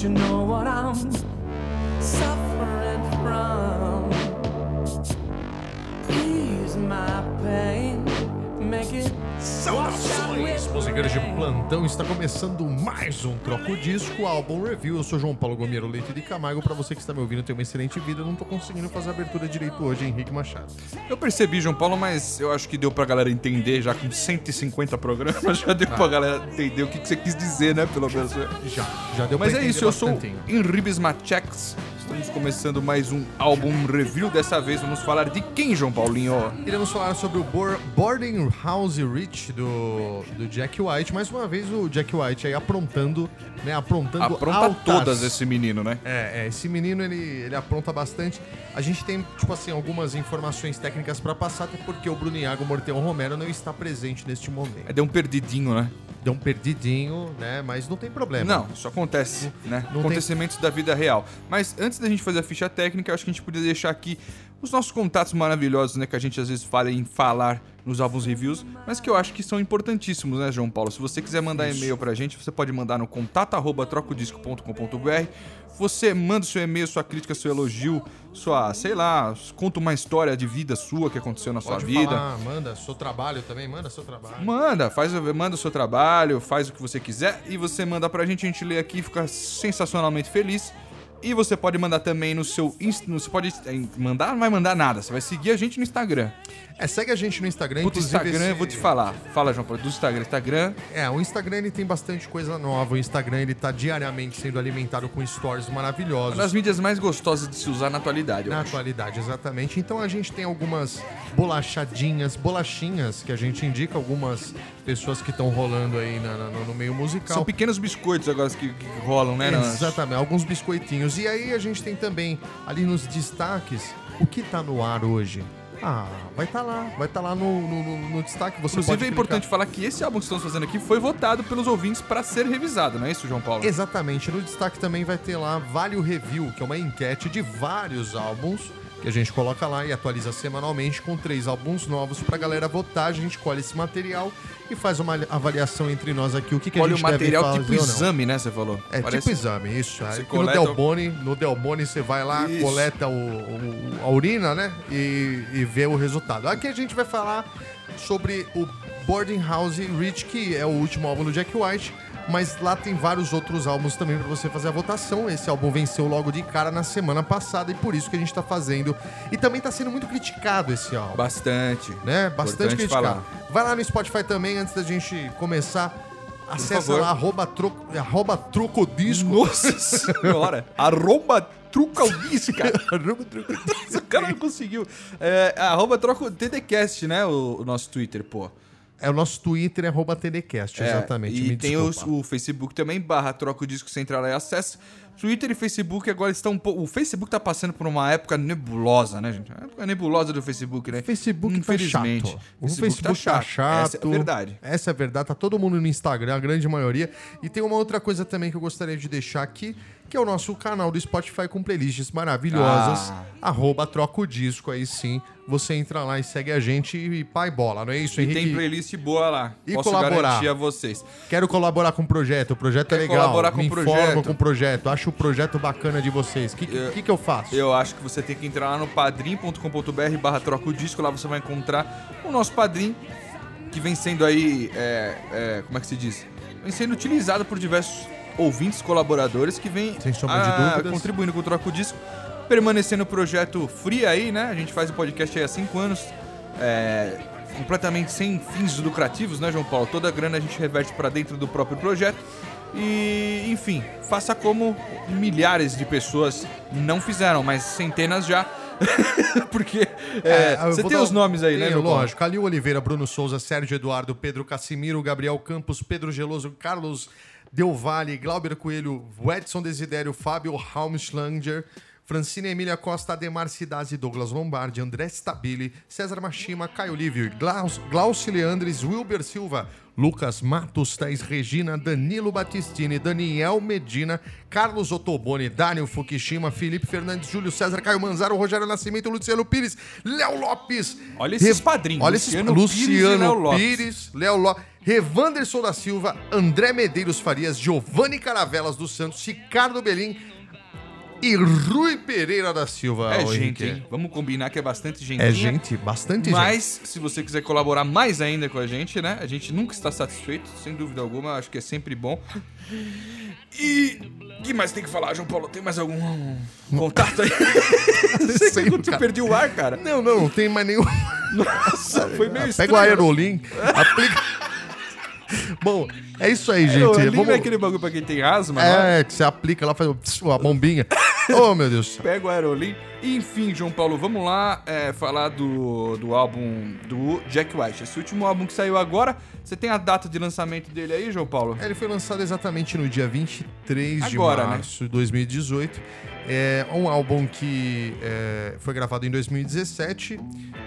Don't you know what I'm suffering musiqueiros de plantão, está começando mais um Troco Disco, álbum review. Eu sou João Paulo Gomeiro Leite de Camargo. Para você que está me ouvindo, tem uma excelente vida. Eu não tô conseguindo fazer a abertura direito hoje, Henrique Machado. Eu percebi, João Paulo, mas eu acho que deu pra galera entender, já com 150 programas, já deu pra galera entender o que, que você quis dizer, né? Pelo menos. Já, já deu Mas é isso, eu sou. Enribes Machex. Estamos começando mais um álbum review. Dessa vez vamos falar de quem, João Paulinho? Iremos falar sobre o Boar- Boarding House Rich do, do Jack White. Mais uma vez o Jack White aí aprontando, né? Aprontando Apronta altas. todas esse menino, né? É, é, esse menino ele, ele apronta bastante. A gente tem, tipo assim, algumas informações técnicas pra passar, até porque o Bruno Iago Morteão Romero não está presente neste momento. É, deu um perdidinho, né? Deu um perdidinho, né? Mas não tem problema. Não, isso acontece, né? não Acontecimentos da vida real. Mas antes da gente fazer a ficha técnica, acho que a gente podia deixar aqui os nossos contatos maravilhosos, né? Que a gente às vezes fala em falar nos álbuns reviews, mas que eu acho que são importantíssimos, né, João Paulo? Se você quiser mandar e-mail pra gente, você pode mandar no contato arroba trocodisco.com.br. Você manda o seu e-mail, sua crítica, seu elogio, sua, sei lá, conta uma história de vida sua que aconteceu na sua Pode vida. falar, manda seu trabalho também, manda seu trabalho. Manda, faz, manda o seu trabalho, faz o que você quiser e você manda pra gente, a gente lê aqui, fica sensacionalmente feliz. E você pode mandar também no seu você pode eh, mandar, não vai mandar nada, você vai seguir a gente no Instagram. É, segue a gente no Instagram. Inclusive Instagram, esse- eu vou te falar. Fala, João Paulo, do Instagram. Instagram, É, o Instagram ele tem bastante coisa nova. O Instagram ele tá diariamente sendo alimentado com stories maravilhosos. uma das mídias mais gostosas de se usar na atualidade, eu Na acho. atualidade, exatamente. Então a gente tem algumas bolachadinhas, bolachinhas que a gente indica, algumas pessoas que estão rolando aí na- na- no meio musical. São pequenos biscoitos agora que, que rolam, né? Exatamente, alguns biscoitinhos. E aí a gente tem também ali nos destaques o que tá no ar hoje. Ah, vai estar lá, vai estar lá no, no- no- no destaque. Você Inclusive pode é importante falar que esse álbum que estamos fazendo aqui foi votado pelos ouvintes pra ser revisado, não é isso, João Paulo? Exatamente, no destaque também vai ter lá Vale o Review, que é uma enquete de vários álbuns que a gente coloca lá e atualiza semanalmente com três álbuns novos pra galera votar. A gente colhe esse material e faz uma avaliação entre nós aqui, o que, que a Olha o gente deve material fazer tipo ou não. exame, né? Você falou. É Parece- tipo exame, isso. Aí no coleta o- Delboni, no Delboni você vai lá, Isso. coleta o, o- a urina, né? E, e vê o resultado. Aqui a gente vai falar sobre o Boarding House Rich, que é o último álbum do Jack White. Mas lá tem vários outros álbuns também pra você fazer a votação. Esse álbum venceu logo de cara na semana passada e por isso que a gente tá fazendo. E também tá sendo muito criticado esse álbum Bastante. né? Bastante criticado. falar. Vai lá no Spotify também, antes da gente começar. Acessa favor. lá, arroba, troco, arroba trocodisco. Nossa senhora! Arroba truca o disco, cara. Arroba. O cara não conseguiu. É, arroba troca o TDCast, né? O, o nosso Twitter, pô. É o nosso Twitter, arroba TDCast, É, exatamente. E tem o, Facebook também, barra troca o disco central e acesso. Twitter e Facebook agora estão um pouco. O Facebook tá passando por uma época nebulosa, né, gente? A época nebulosa do Facebook, né? Facebook tá Infelizmente. chato. O Facebook tá chato. Essa é a verdade. Essa é a verdade. Tá todo mundo no Instagram, a grande maioria. E tem uma outra coisa também que eu gostaria de deixar aqui, que é o nosso canal do Spotify com playlists maravilhosas. Ah. Arroba troca o disco, aí sim. Você entra lá e segue a gente e pai bola, não é isso, E Henrique? tem playlist boa lá. E Posso colaborar. garantir a vocês. Quero colaborar com o projeto, o projeto é Quer legal. colaborar com Me o projeto? com o projeto, acho o projeto bacana de vocês. O que, Eu- que, que eu faço? Eu acho que você tem que entrar lá no padrim.com.br barra troca o disco. Lá você vai encontrar o nosso padrim, que vem sendo aí. é, é, como é que se diz? Vem sendo utilizado por diversos ouvintes, colaboradores que vêm Sem sombra de ah, contribuindo com o Troca o Disco. Permanecendo no projeto free aí, né? A gente faz o podcast aí há cinco anos. é, completamente sem fins lucrativos, né, João Paulo? Toda a grana a gente reverte para dentro do próprio projeto. E, enfim, faça como milhares de pessoas não fizeram, mas centenas já. Porque é, eu você tem os nomes aí, né, João Paulo? Lógico. Calil Oliveira, Bruno Souza, Sérgio Eduardo, Pedro Cassimiro, Gabriel Campos, Pedro Geloso, Carlos Del Valle, Glauber Coelho, Edson Desidério, Fábio Raumschlanger, Francine Emília Costa, Ademar Cidazzi, Douglas Lombardi, André Stabile, César Machima, Caio Lívio, Glaus, Glaucio Leandres, Wilber Silva, Lucas Matos, Thais Regina, Danilo Battistini, Daniel Medina, Carlos Ottoboni, Daniel Fukushima, Felipe Fernandes, Júlio César, Caio Manzaro, Rogério Nascimento, Luciano Pires, Léo Lopes. Olha esses Re- padrinhos, Olha esses Luciano Pires Léo Luciano Lopes. Pires, Léo Lopes. Revanderson da Silva, André Medeiros Farias, Giovanni Caravelas dos Santos, Ricardo Belim e Rui Pereira da Silva. É gente, hein? Vamos combinar que é bastante gente. É gente, bastante gente. Mas, se você quiser colaborar mais ainda com a gente, né? A gente nunca está satisfeito, sem dúvida alguma. Acho que é sempre bom. E. O que mais tem que falar, João Paulo? Tem mais algum contato aí? Sei Sei, que eu perdi o ar, cara. Não, não, não tem mais nenhum. Nossa, foi meio estranho. Pega o Aerolim, aplica. Bom, é isso aí, gente. Vamos... Vamos... é aquele bagulho pra quem tem asma, né? É, que você aplica lá, faz a bombinha. oh, meu Deus. Pega o Aerolim. Enfim, João Paulo, vamos lá é, falar do, do álbum do Jack White. Esse último álbum que saiu agora. Você tem a data de lançamento dele aí, João Paulo? Ele foi lançado exatamente no dia 23 Agora, de né? março de 2018. É um álbum que é, foi gravado em 2017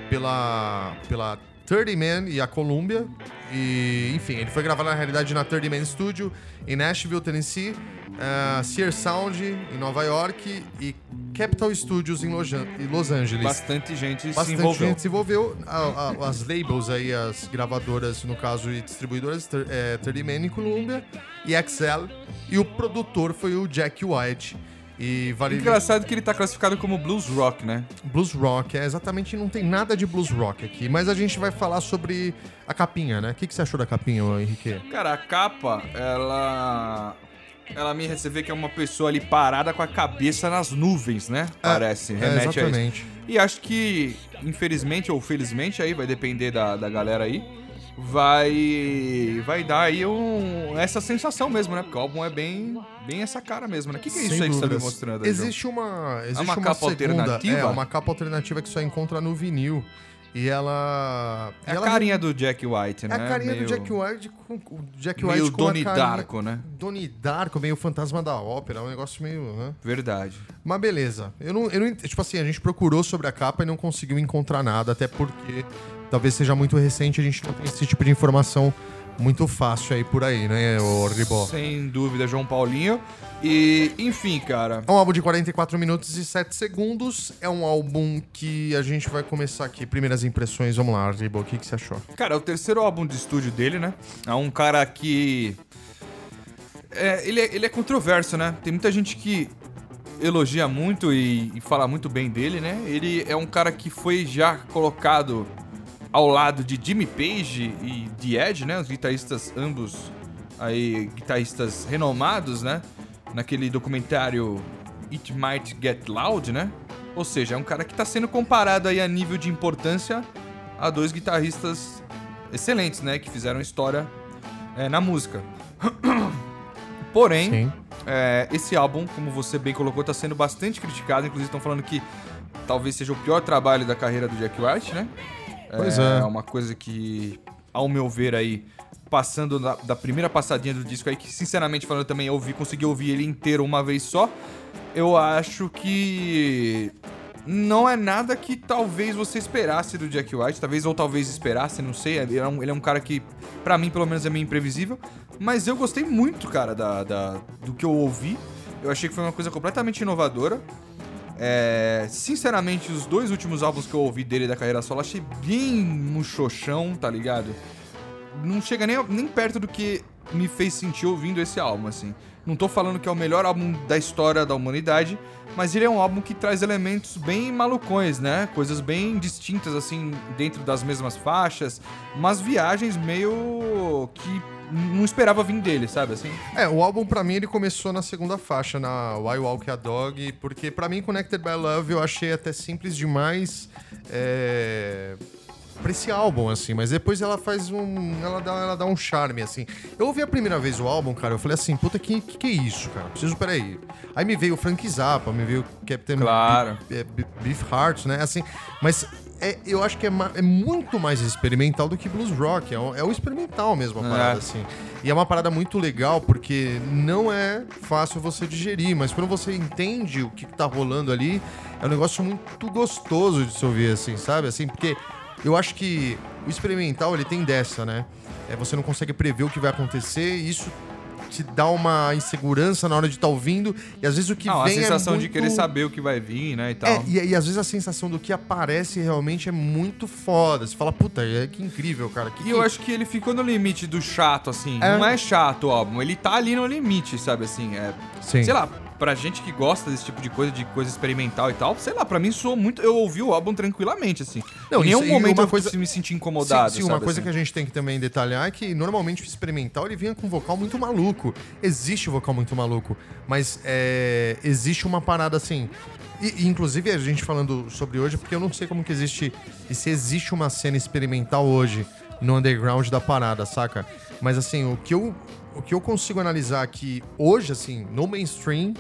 pela, pela 30 Man e a Columbia. E, enfim, ele foi gravado na realidade na 30 Man Studio em Nashville, Tennessee, uh, Sear Sound em Nova York e Capitol Studios em Los, Angeles. Bastante gente se Bastante envolveu. gente se envolveu. A- a- as labels aí, as gravadoras, no caso, e distribuidoras, ter- é, 30 Man e Columbia e Excel. E o produtor foi o Jack White. E vale Engraçado que ele tá classificado como blues rock, né? blues rock. É exatamente, não tem nada de blues rock aqui. Mas a gente vai falar sobre a capinha, né? O que, que você achou da capinha, Henrique? Cara, a capa, ela. Ela me vê que é uma pessoa ali parada com a cabeça nas nuvens, né? Parece, É, remete a isso. exatamente. E acho que, infelizmente ou felizmente, aí vai depender da, da galera aí, vai vai dar aí um, essa sensação mesmo, né? Porque o álbum é bem, bem essa cara mesmo, né? O que, que é isso Sem aí que você tá me dúvidas. mostrando aí? Existe uma. Existe uma uma, capa segunda, alternativa? É, uma capa alternativa que só encontra no vinil. E ela. É a ela carinha do Jack White, É né? a carinha Meio- do Jack White com o Jack Meio White com Donnie carinha... Darko, né? Donnie Darko, meio fantasma da ópera, um negócio meio, né? Verdade. Mas beleza. Eu não, eu não, tipo assim, a gente procurou sobre a capa e não conseguiu encontrar nada, até porque talvez seja muito recente, a gente não tem esse tipo de informação muito fácil aí por aí, né, o Ribó? Sem dúvida, João Paulinho. E, enfim, cara. É um álbum de 44 minutos e 7 segundos. É um álbum que a gente vai começar aqui. Primeiras impressões, vamos lá, Ribó, o que, que você achou? Cara, é o terceiro álbum de estúdio dele, né? É um cara que. É, ele, é, ele é controverso, né? Tem muita gente que elogia muito e, e fala muito bem dele, né? Ele é um cara que foi já colocado ao lado de Jimmy Page e The Edge, né? Os guitarristas, ambos aí, guitarristas renomados, né? Naquele documentário It Might Get Loud, né? Ou seja, é um cara que tá sendo comparado aí a nível de importância a dois guitarristas excelentes, né? Que fizeram história é, na música. Porém, é, esse álbum, como você bem colocou, está sendo bastante criticado. Inclusive, estão falando que talvez seja o pior trabalho da carreira do Jack White, né? Pois é. É uma coisa que, ao meu ver, aí, passando da, da primeira passadinha do disco aí, que sinceramente falando também, eu ouvi, consegui ouvir ele inteiro uma vez só. Eu acho que não é nada que talvez você esperasse do Jack White, talvez ou talvez esperasse, não sei. Ele é um, ele é um cara que, pra mim, pelo menos, é meio imprevisível. Mas eu gostei muito, cara, da, da- do que eu ouvi. Eu achei que foi uma coisa completamente inovadora. É, sinceramente, os dois últimos álbuns que eu ouvi dele da carreira solo, achei bem muxoxão, tá ligado? Não chega nem, nem perto do que me fez sentir ouvindo esse álbum, assim. Não tô falando que é o melhor álbum da história da humanidade, mas ele é um álbum que traz elementos bem malucões, né? Coisas bem distintas, assim, dentro das mesmas faixas. Umas viagens meio que não esperava vir dele, sabe, assim? É, o álbum pra mim ele começou na segunda faixa, na Why Walk a Dog, porque pra mim Connected by Love eu achei até simples demais é, pra esse álbum, assim, mas depois ela faz um. Ela dá, ela dá um charme, assim. Eu ouvi a primeira vez o álbum, cara, eu falei assim, puta, que que, que é isso, cara? Preciso, peraí. Aí me veio o Frank Zappa, me veio o Captain Claro. Be- é, Be- Beef Heart, né? Assim, mas. É- eu acho que é, é muito mais experimental do que blues rock. É um, é um experimental mesmo a É. parada, assim. E é uma parada muito legal porque não é fácil você digerir, mas quando você entende o que, que tá rolando ali, é um negócio muito gostoso de se ouvir, assim, sabe? Assim, porque eu acho que o experimental ele tem dessa, né? É, você não consegue prever o que vai acontecer e isso te dá uma insegurança na hora de estar ouvindo. E às vezes o que Não, a vem sensação é de muito... querer saber o que vai vir, né, e tal. É, e, e às vezes a sensação do que aparece realmente é muito foda. Você fala, puta, é, que incrível, cara. Que, E eu acho que ele ficou no limite do chato, assim. É. Não é chato o álbum, ele tá ali no limite, sabe, assim. É, Sim. Sei lá, pra gente que gosta desse tipo de coisa, de coisa experimental e tal, sei lá, pra mim soou muito. Eu ouvi o álbum tranquilamente, assim. Não, em nenhum momento uma eu coisa- me senti incomodado. Sim, sim, uma coisa assim. que a gente tem que também detalhar é que normalmente o experimental ele vinha com um vocal muito maluco. Existe vocal muito maluco, mas é, existe uma parada assim. E, inclusive a gente falando sobre hoje, porque eu não sei como que existe e se existe uma cena experimental hoje no underground da parada, saca? Mas assim, o que eu, o que eu consigo analisar aqui hoje, assim, no mainstream,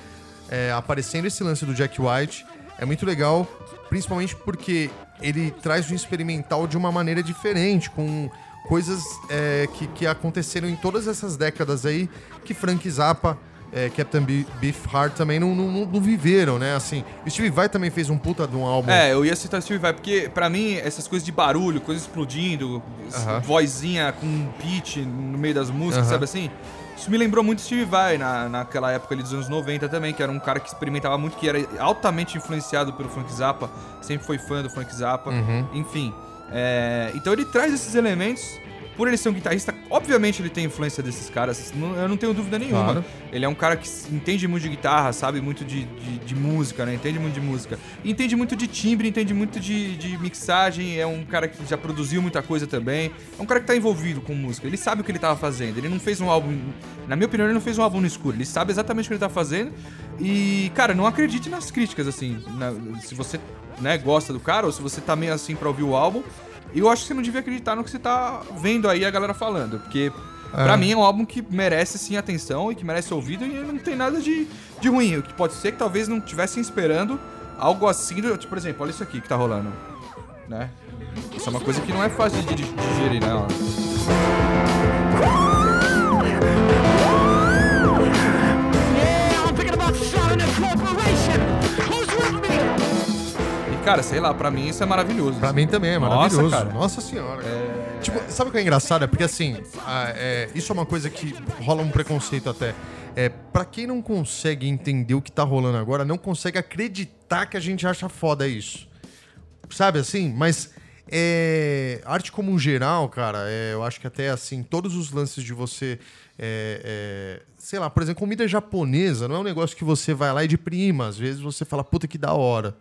é, aparecendo esse lance do Jack White, é muito legal, principalmente porque ele traz o experimental de uma maneira diferente, com coisas é, que, que aconteceram em todas essas décadas aí, que Frank Zappa, é, Captain Be- Beefheart também não, não, não- viveram, né? Assim, o Steve Vai também fez um puta de um álbum. É, eu ia citar Steve Vai, porque pra mim essas coisas de barulho, coisas explodindo, Aham. vozinha com um pitch no meio das músicas, Aham. sabe assim? Isso me lembrou muito Steve Vai na, naquela época ali dos anos 90 também, que era um cara que experimentava muito, que era altamente influenciado pelo Frank Zappa, sempre foi fã do Frank Zappa, Uhum. enfim. é, então ele traz esses elementos, por ele ser um guitarrista, obviamente ele tem influência desses caras, eu não tenho dúvida nenhuma. Claro. Ele é um cara que entende muito de guitarra, sabe muito de, de, de música, né? Entende muito de música. Entende muito de timbre, entende muito de, de mixagem. É um cara que já produziu muita coisa também. É um cara que tá envolvido com música. Ele sabe o que ele tava fazendo. Ele não fez um álbum. Na minha opinião, ele não fez um álbum no escuro. Ele sabe exatamente o que ele tá fazendo. E, cara, não acredite nas críticas, assim. na- se você né, gosta do cara, ou se você tá meio assim pra ouvir o álbum. Eu acho que você não devia acreditar no que você tá vendo aí a galera falando. Porque. Pra É. mim é um álbum que merece sim atenção e que merece ouvido e não tem nada de, de ruim. O que pode ser que talvez não estivessem esperando algo assim, do, tipo, por exemplo, olha isso aqui que tá rolando, né? Isso é uma coisa que não é fácil de, de digerir, né? Cara, sei lá, pra mim isso é maravilhoso. Pra mim também é Nossa, maravilhoso. cara. Nossa senhora. Tipo, sabe o que é engraçado? É porque assim, a- é, isso é uma coisa que rola um preconceito até. É, pra quem não consegue entender o que tá rolando agora, não consegue acreditar que a gente acha foda isso. Sabe assim? Mas é, arte como um geral, cara, é, eu acho que até assim, todos os lances de você. é, é, sei lá, por exemplo, comida japonesa não é um negócio que você vai lá e de prima. Às vezes você fala, puta que da hora.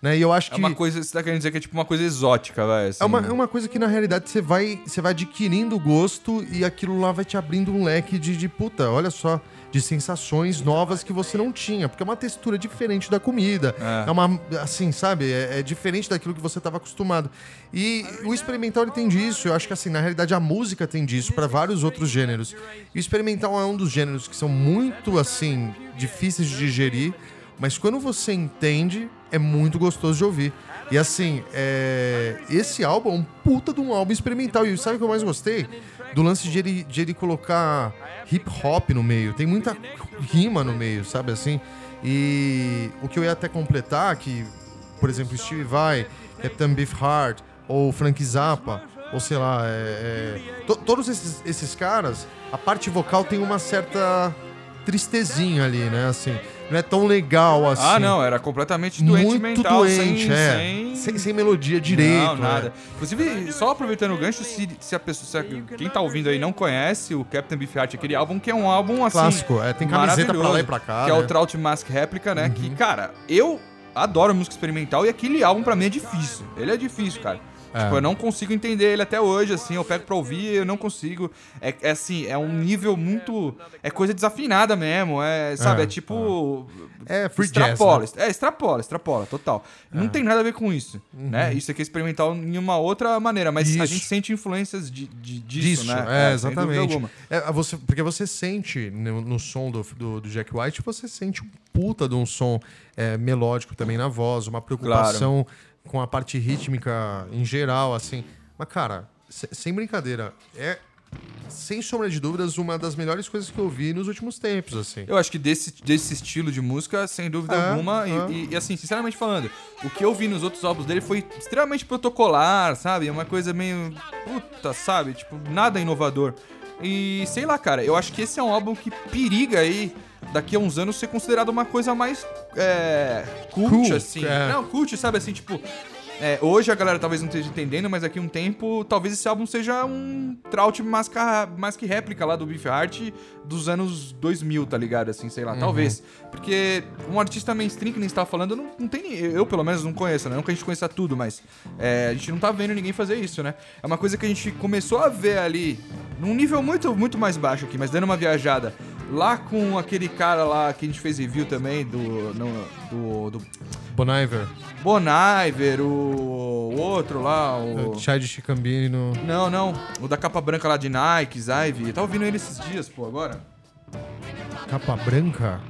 Né? E eu acho É que. uma coisa, você tá querendo dizer que é tipo uma coisa exótica, vai. Assim. É uma, é uma coisa que, na realidade, você vai, você vai adquirindo gosto e aquilo lá vai te abrindo um leque de, de puta, olha só, de sensações novas que você não tinha. Porque é uma textura diferente da comida. É. É, uma, assim, sabe? É, é diferente daquilo que você estava acostumado. E o experimental, ele tem disso. Eu acho que, assim, na realidade, a música tem disso para vários outros gêneros. E o experimental é um dos gêneros que são muito, assim, difíceis de digerir. Mas quando você entende, é muito gostoso de ouvir. E assim, é, esse álbum é um puta de um álbum experimental. E sabe o que eu mais gostei? Do lance de ele, de ele colocar hip hop no meio. Tem muita rima no meio, sabe assim? E o que eu ia até completar, que, por exemplo, Steve Vai, Captain Beefheart, ou Frank Zappa, ou sei lá, é, é, to- todos esses, esses caras, a parte vocal tem uma certa tristezinha ali, né? Assim, não é tão legal assim. Ah, não, era completamente doente muito mental, doente, sem, é. sem... Sem, sem melodia direito. Não, nada. né? Inclusive, só aproveitando o gancho, se, se a pessoa, se a- quem tá ouvindo aí não conhece o Captain Beefheart, aquele álbum que é um álbum assim. Clássico, é, tem camiseta pra lá e pra cá, Que é né? o Trout Mask Réplica, né? Uhum. Que, cara, eu adoro música experimental e aquele álbum pra mim é difícil. Ele é difícil, cara. É. Tipo, eu não consigo entender ele até hoje, assim, eu pego pra ouvir, eu não consigo. É, é assim, é um nível muito. É coisa desafinada mesmo, é, sabe? É, É, tipo. É, free extrapola, jazz, né? é, extrapola, extrapola, total. Não tem nada a ver com isso, né? Isso aqui é experimental em uma outra maneira, mas a Uhum. Isso. gente sente influências de, de- disso, Disso, né? é, dúvida exatamente. É, você, porque você sente no, no som do, do, do Jack White, você sente um puta de um som é, melódico também na voz, uma preocupação com a parte rítmica em geral, assim. Mas, cara, se- sem brincadeira, é, sem sombra de dúvidas, uma das melhores coisas que eu vi nos últimos tempos, assim. Eu acho que desse, desse estilo de música, sem dúvida É, alguma, e- é. e, e, assim, sinceramente falando, o que eu vi nos outros álbuns dele foi extremamente protocolar, sabe? É uma coisa meio. Puta, sabe? Tipo, nada inovador. E sei lá, cara, eu acho que esse é um álbum que periga aí daqui a uns anos ser considerado uma coisa mais é, cult, Cult, assim. é. Não, cult, sabe assim, tipo. é, hoje a galera talvez não esteja entendendo, mas daqui a um tempo talvez esse álbum seja um trout mais, que réplica lá do Beef Heart dos anos 2000, tá ligado? Assim, sei lá, Uhum. talvez. Porque um artista mainstream que nem tava falando, não, não tem. Eu, pelo menos, não conheço, né? Não que a gente conheça tudo, mas é, a gente não tá vendo ninguém fazer isso, né? É uma coisa que a gente começou a ver ali num nível muito, muito mais baixo aqui, mas dando uma viajada. Lá com aquele cara lá que a gente fez review também do. no- do, do Boniver, Boniver, o, o outro lá, o. Chad Chicambino. Não, não. O da capa branca lá de Nike, Ivy. Tá ouvindo ele esses dias, pô, agora? Capa branca?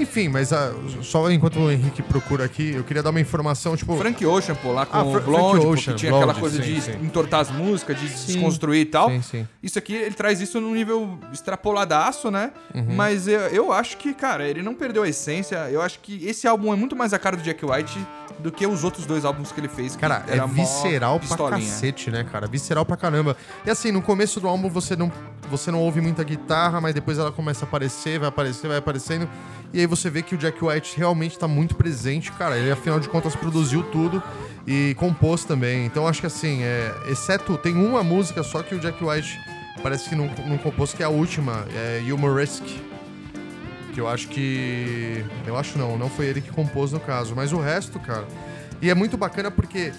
Enfim, mas ah, só enquanto o Henrique procura aqui, eu queria dar uma informação, tipo... Frank Ocean, pô, lá com Ah, o Blonde, Frank pô, Ocean, que tinha aquela Blonde, coisa sim, de sim. entortar as músicas, de desconstruir e tal. Sim, sim. Isso aqui, ele traz isso num nível extrapoladaço, né? Uhum. Mas eu, eu acho que, cara, ele não perdeu a essência. Eu acho que esse álbum é muito mais a cara do Jack White do que os outros dois álbuns que ele fez. Cara, é visceral pra cacete, né, cara? Visceral pra caramba. E assim, no começo do álbum você não, você não ouve muita guitarra, mas depois ela começa a aparecer, vai aparecer, vai aparecendo. E aí você vê que o Jack White realmente tá muito presente, cara. Ele, afinal de contas, produziu tudo e compôs também. Então acho que assim, é, exceto, tem uma música só que o Jack White parece que não, não compôs, que é a última, é Humorisk. Que eu acho que. Eu acho não, não foi ele que compôs no caso. Mas o resto, cara. E é muito bacana porque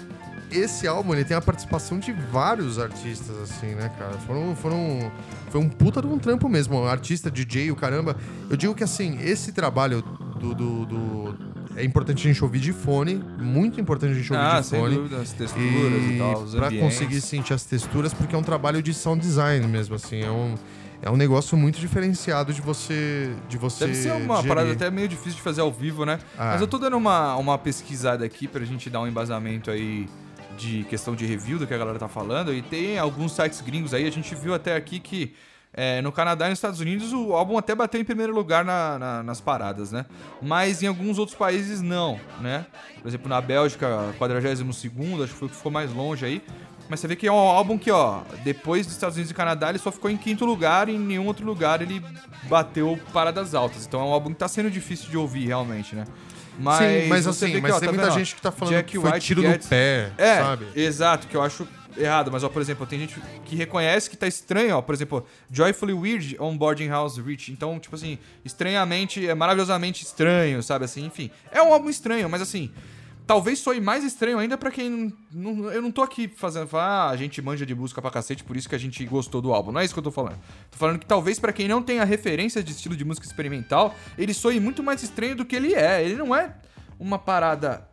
esse álbum ele tem a participação de vários artistas, assim, né, cara? Foram. foram foi um puta de um trampo mesmo. Um artista, DJ, o caramba. Eu digo que assim, esse trabalho do. do- do- é importante a gente ouvir de fone. Muito importante a gente ouvir Ah, de sem fone. dúvida, as texturas e, E tal, os pra ambientes. conseguir sentir as texturas, porque é um trabalho de sound design mesmo, assim. É um, é um negócio muito diferenciado de você. De você Deve ser uma digerir. parada até meio difícil de fazer ao vivo, né? Ah. Mas eu tô dando uma, uma pesquisada aqui pra gente dar um embasamento aí de questão de review do que a galera tá falando. E tem alguns sites gringos aí, a gente viu até aqui que é, no Canadá e nos Estados Unidos o álbum até bateu em primeiro lugar na- na- nas paradas, né? Mas em alguns outros países não, né? Por exemplo, na Bélgica, 42 acho que foi o que ficou mais longe aí. Mas você vê que é um álbum que, ó, depois dos Estados Unidos e Canadá, ele só ficou em quinto lugar e em nenhum outro lugar ele bateu paradas altas. Então é um álbum que tá sendo difícil de ouvir, realmente, né? Mas, Sim, mas você assim, vê que, mas ó, tem tá muita vendo, gente que tá falando Jack que foi White tiro Gets- no pé, É, sabe? exato, que eu acho errado. Mas, ó, por exemplo, tem gente que reconhece que tá estranho, ó. Por exemplo, Joyfully Weird on Boarding House Reach. Então, tipo assim, estranhamente, é maravilhosamente estranho, sabe assim? Enfim, é um álbum estranho, mas assim... Talvez soe mais estranho ainda pra quem. Não, eu não tô aqui fazendo. Ah, a gente manja de música pra cacete, por isso que a gente gostou do álbum. Não é isso que eu tô falando. Tô falando que talvez pra quem não tenha referência de estilo de música experimental, ele soe muito mais estranho do que ele é. Ele não é uma parada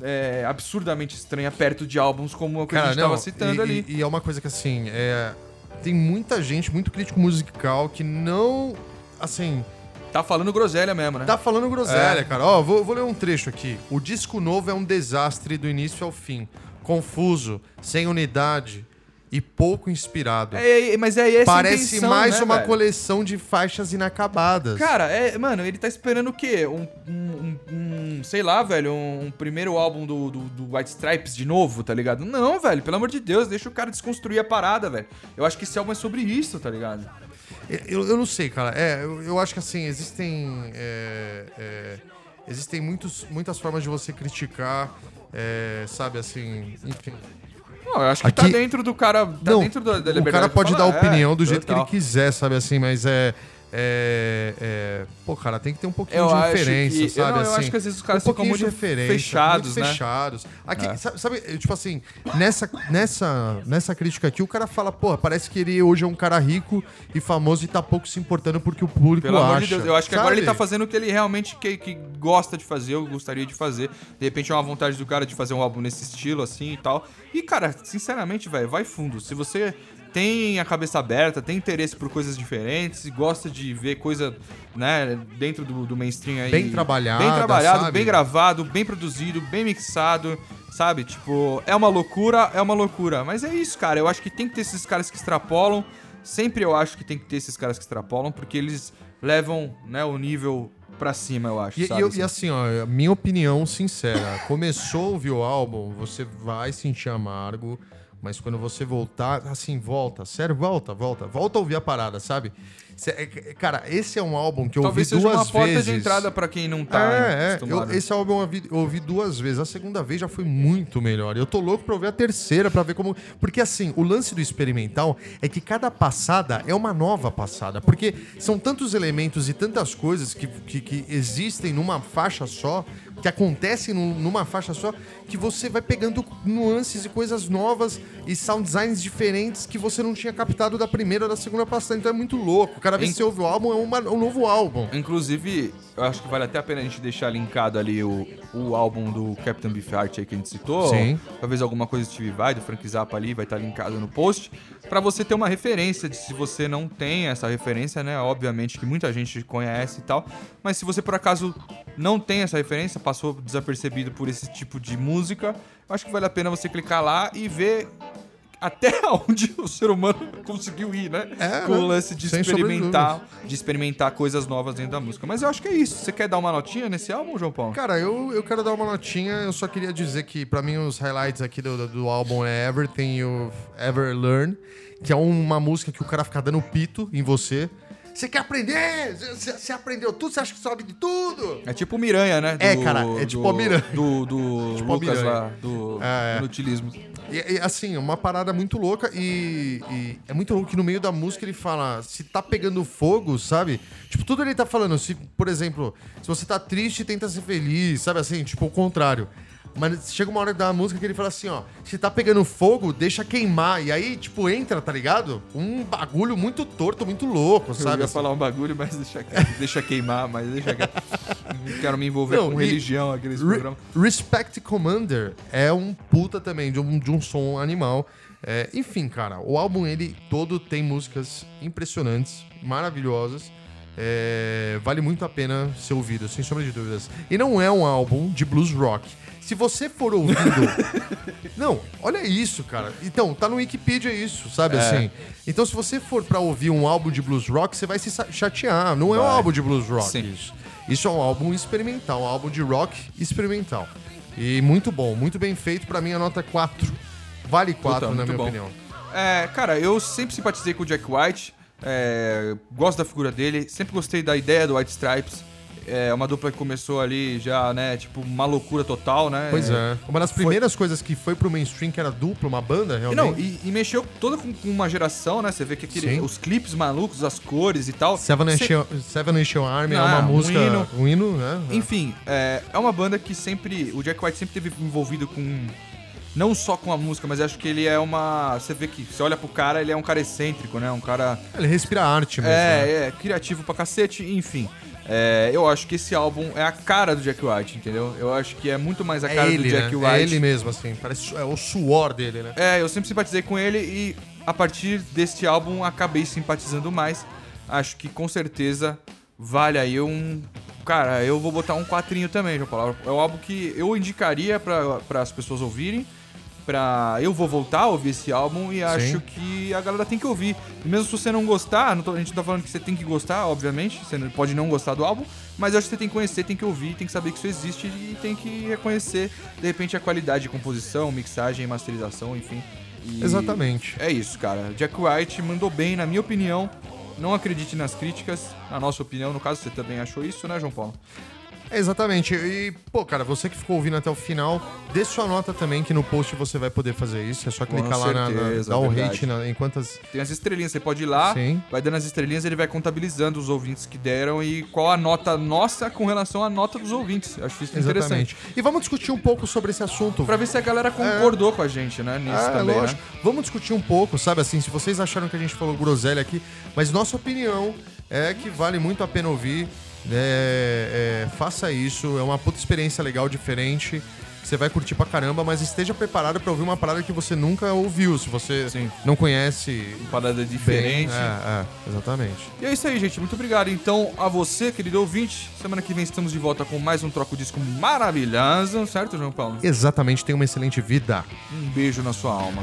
é, absurdamente estranha perto de álbuns como o que a gente tava citando e, ali. E, e é uma coisa que, assim, é, tem muita gente, muito crítico musical, que não. Assim, Tá falando groselha mesmo, né? tá falando groselha, É. cara. Ó, vou, vou ler um trecho aqui. O disco novo é um desastre do início ao fim. Confuso, sem unidade e pouco inspirado. É, é, mas é essa Parece intenção, mais né, uma velho? coleção de faixas inacabadas. Cara, é, mano, ele tá esperando o quê? Um, um- um- um, sei lá, velho, um, um primeiro álbum do, do, do White Stripes de novo, tá ligado? Não, velho, pelo amor de Deus, deixa o cara desconstruir a parada, velho. Eu acho que esse álbum é sobre isso, tá ligado? Eu, eu não sei, cara. É, eu, eu acho que assim, existem. é, é, existem muitos, muitas formas de você criticar, é, sabe, assim, enfim. Não, eu acho que Aqui- tá dentro do cara. Tá não, dentro da, da o liberdade cara de pode falar, dar opinião do é, jeito que ele total. quiser, sabe, assim, mas é. É, é, pô, cara, tem que ter um pouquinho Eu de referência, que- eu sabe? não, eu assim, acho que às vezes os caras um ficam muito fechados, muito né? fechados. Aqui, É. sabe, sabe, tipo assim, nessa, nessa, nessa crítica aqui, o cara fala, pô, parece que ele hoje é um cara rico e famoso e tá pouco se importando porque o público Pelo acha. amor de Deus, eu acho que agora sabe? ele tá fazendo o que ele realmente que, que gosta de fazer, eu gostaria de fazer. De repente é uma vontade do cara de fazer um álbum nesse estilo, assim e tal. E, cara, sinceramente, velho, vai fundo. Se você tem a cabeça aberta, tem interesse por coisas diferentes gosta de ver coisa, né, dentro do, do mainstream aí. Bem trabalhada, Bem trabalhado, sabe? bem gravado, bem produzido, bem mixado. Sabe, tipo, é uma loucura, é uma loucura. Mas é isso, cara. Eu acho que tem que ter esses caras que extrapolam. Sempre eu acho que tem que ter esses caras que extrapolam, porque eles levam, né, o nível pra cima, eu acho. E, sabe, eu- assim. e assim, ó, minha opinião sincera, começou a ouvir o álbum, você vai sentir amargo, Mas quando você voltar, assim, volta, sério, volta, volta, volta a ouvir a parada, sabe? É- é- cara, esse é um álbum que eu Talvez ouvi seja duas uma porta vezes. de entrada pra quem não tá é, é. Eu- esse álbum eu ouvi, eu ouvi duas vezes. A segunda vez já foi muito melhor. Eu tô louco pra ouvir a terceira, pra ver como. Porque assim, o lance do experimental é que cada passada é uma nova passada. Porque são tantos elementos e tantas coisas que, que, que existem numa faixa só, que acontecem num- numa faixa só, que você vai pegando nuances e coisas novas e sound designs diferentes que você não tinha captado da primeira ou da segunda passada. Então é muito louco. Cada vez que você ouve o álbum, é uma- um novo álbum. Inclusive, eu acho que vale até a pena a gente deixar linkado ali o, o álbum do Captain Beefheart aí que a gente citou. Sim. Talvez alguma coisa do Steve Vai, do Frank Zappa ali, vai estar linkado no post. Pra você ter uma referência, de se você não tem essa referência, né? Obviamente que muita gente conhece e tal. Mas se você por acaso não tem essa referência, passou desapercebido por esse tipo de música, eu acho que vale a pena você clicar lá e ver até onde o ser humano conseguiu ir, né? É, Com o né? lance de experimentar, de experimentar coisas novas dentro da música. Mas eu acho que é isso. Você quer dar uma notinha nesse álbum, João Paulo? Cara, eu, eu quero dar uma notinha. Eu só queria dizer que, pra mim, os highlights aqui do, do álbum é Everything You've Ever Learned, que é uma música que o cara fica dando pito em você. Você quer aprender? Você aprendeu tudo? Você acha que sabe de tudo? É tipo o Miranha, né? É, cara, é tipo o Miranha. Do, do Tipo Lucas Miranha. lá, do É, é. inutilismo. E, e, assim, uma parada muito louca e, e é muito louco que no meio da música ele fala se tá pegando fogo, sabe? Tipo, tudo ele tá falando, se, por exemplo, se você tá triste, tenta ser feliz, sabe assim? Tipo, o contrário. Mas chega uma hora da música que ele fala assim, ó, se tá pegando fogo, deixa queimar. E aí, tipo, entra, tá ligado? Um bagulho muito torto, muito louco, Eu sabe? ia assim. falar um bagulho, mas deixa, deixa queimar, mas deixa. Não quero me envolver Não, com religião aqui nesse Re- programa. Respect Commander é um puta também, de um, de um som animal. É, enfim, cara, o álbum ele todo tem músicas impressionantes, maravilhosas. É, vale muito a pena ser ouvido, sem sombra de dúvidas. E não é um álbum de blues rock. Se você for ouvindo. não, olha isso, cara. Então, tá no Wikipedia isso, sabe É. assim? Então, se você for pra ouvir um álbum de blues rock, você vai se chatear. Não é um álbum de blues rock Sim. isso. Isso é um álbum experimental, um álbum de rock experimental. E muito bom, muito bem feito. Pra mim, a nota é 4. Vale 4, Puta, na minha bom. opinião. É, cara, eu sempre simpatizei com o Jack White. É, gosto da figura dele. Sempre gostei da ideia do White Stripes. É uma dupla que começou ali já, né? Tipo, uma loucura total, né? Pois é. Uma das primeiras coisas que foi pro mainstream, que era dupla, uma banda, realmente. não, e, e mexeu toda com, com uma geração, né? Você vê que aquele, Sim. os clipes malucos, as cores e tal. Seven Nation, Army é Ah, uma um música. hino. Um hino, né? Enfim, é, é uma banda que sempre. O Jack White sempre teve envolvido com. Não só com a música, mas acho que ele é uma. Você vê que você olha pro cara, ele é um cara excêntrico, né? Um cara. Ele respira arte mesmo. né? É, é, criativo pra cacete, enfim. É, eu acho que esse álbum é a cara do Jack White, entendeu? Eu acho que é muito mais a É cara ele, do Jack né? White. É ele mesmo, assim. Parece é o suor dele, né? É, eu sempre simpatizei com ele e a partir deste álbum acabei simpatizando mais. Acho que com certeza vale aí um. Cara, eu vou botar um quatrinho também, João Paulo. É um álbum que eu indicaria para as pessoas ouvirem. Pra... Eu vou voltar a ouvir esse álbum e acho que a galera tem que ouvir. E mesmo se você não gostar, não tô- a gente não tá falando que você tem que gostar, obviamente. Você não- pode não gostar do álbum, mas eu acho que você tem que conhecer, tem que ouvir, tem que saber que isso existe e tem que reconhecer, de repente, a qualidade de composição, mixagem, masterização, enfim. E Exatamente. É isso, cara. Jack White mandou bem, na minha opinião. Não acredite nas críticas, na nossa opinião. No caso, você também achou isso, né, João Paulo? É, Exatamente. E, pô, cara, você que ficou ouvindo até o final, dê sua nota também, que no post você vai poder fazer isso. É só Com clicar lá na, na, dar o hate na, em quantas. Tem as estrelinhas, você pode ir lá, Sim. vai dando as estrelinhas, ele vai contabilizando os ouvintes que deram e qual a nota nossa com relação à nota dos ouvintes. Acho isso interessante. Exatamente. E vamos discutir um pouco sobre esse assunto. Pra ver se a galera concordou com a gente, né? Nisso É, também, lógico. né? Vamos discutir um pouco, sabe assim, se vocês acharam que a gente falou groselha aqui, mas nossa opinião é que vale muito a pena ouvir. É, é, faça isso, é uma puta experiência legal, diferente. Você vai curtir pra caramba, mas esteja preparado pra ouvir uma parada que você nunca ouviu, se você Sim. não conhece Parada bem. diferente. É, é, exatamente. E é isso aí, gente. Muito obrigado, então, a você, querido ouvinte. Semana que vem estamos de volta com mais um Troco Disco maravilhoso, certo, João Paulo? Exatamente, tenha uma excelente vida. Um beijo na sua alma.